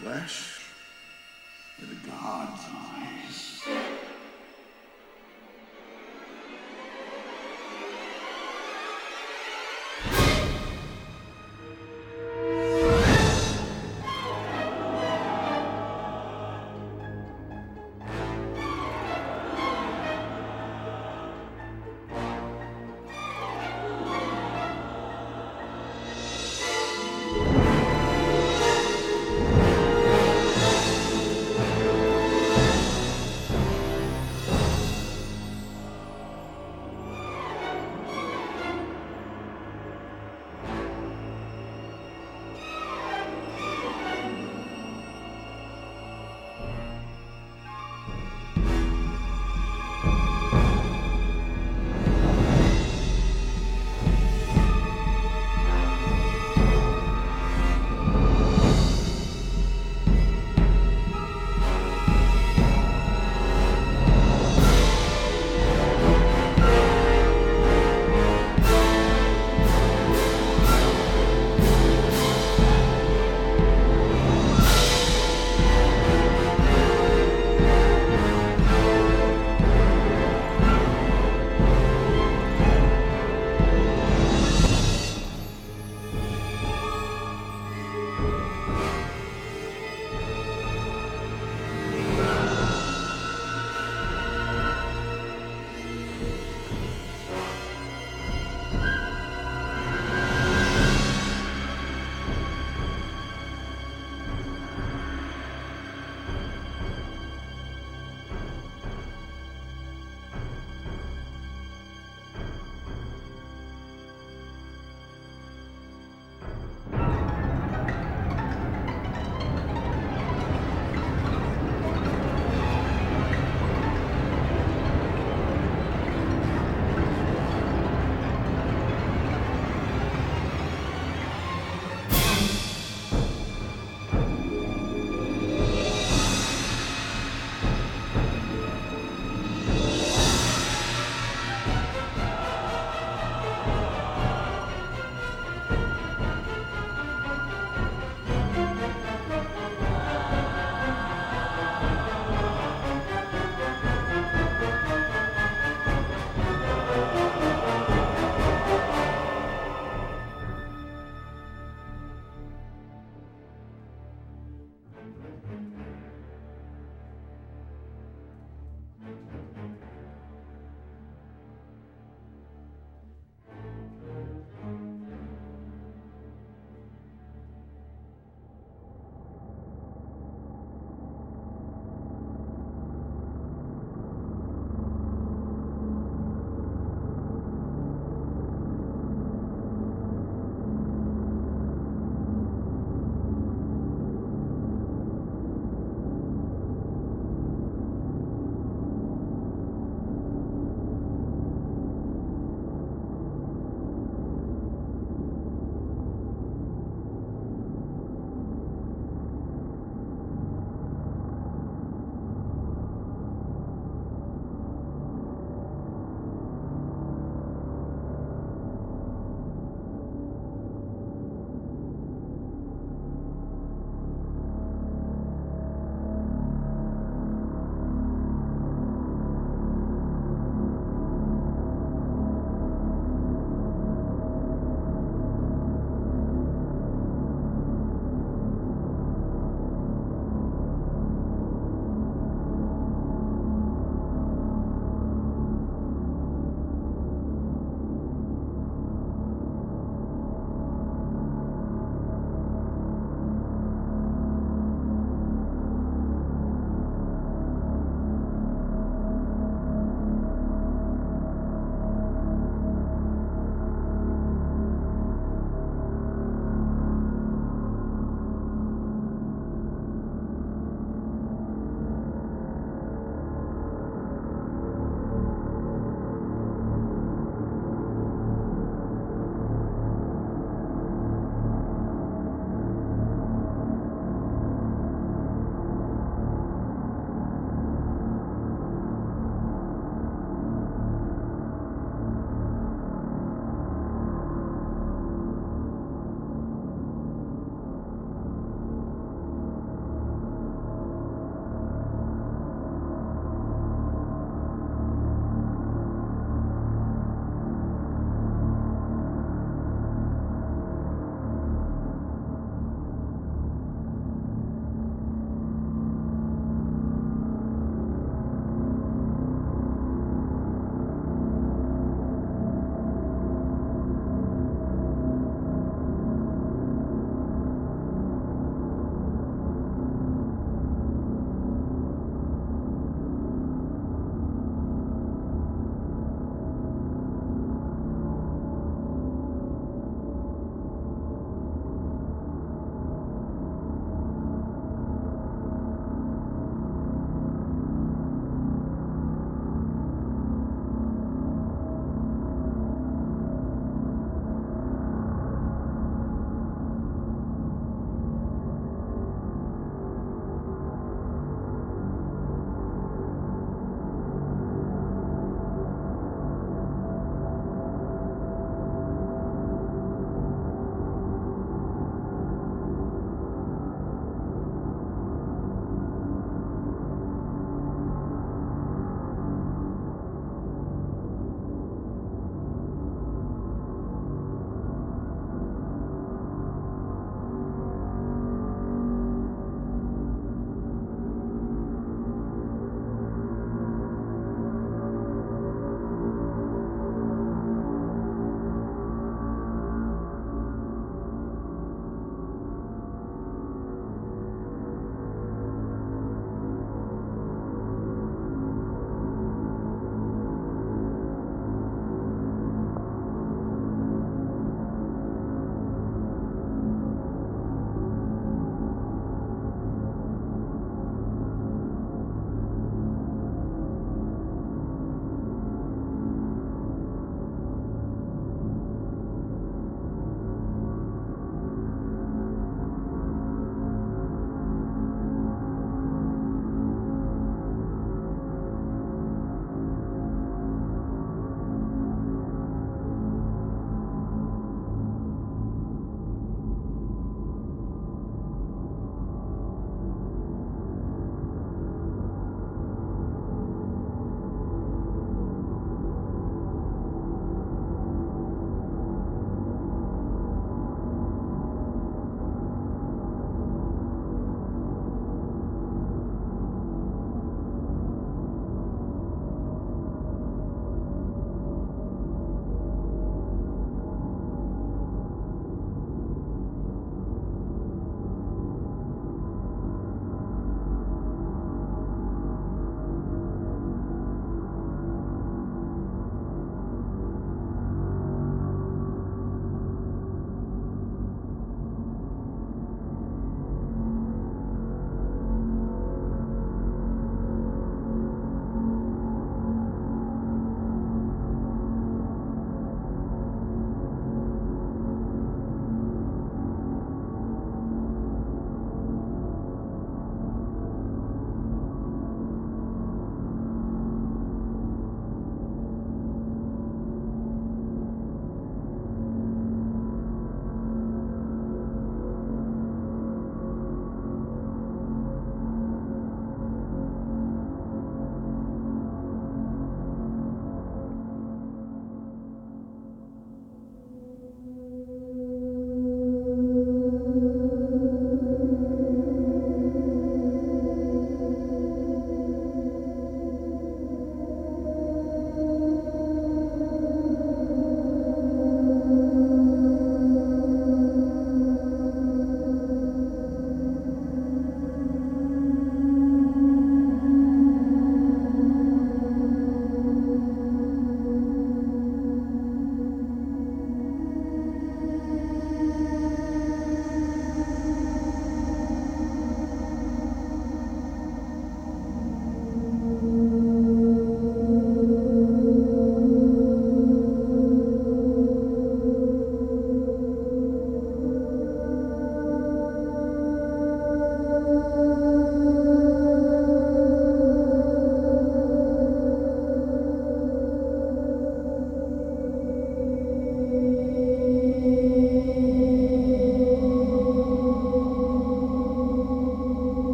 flesh,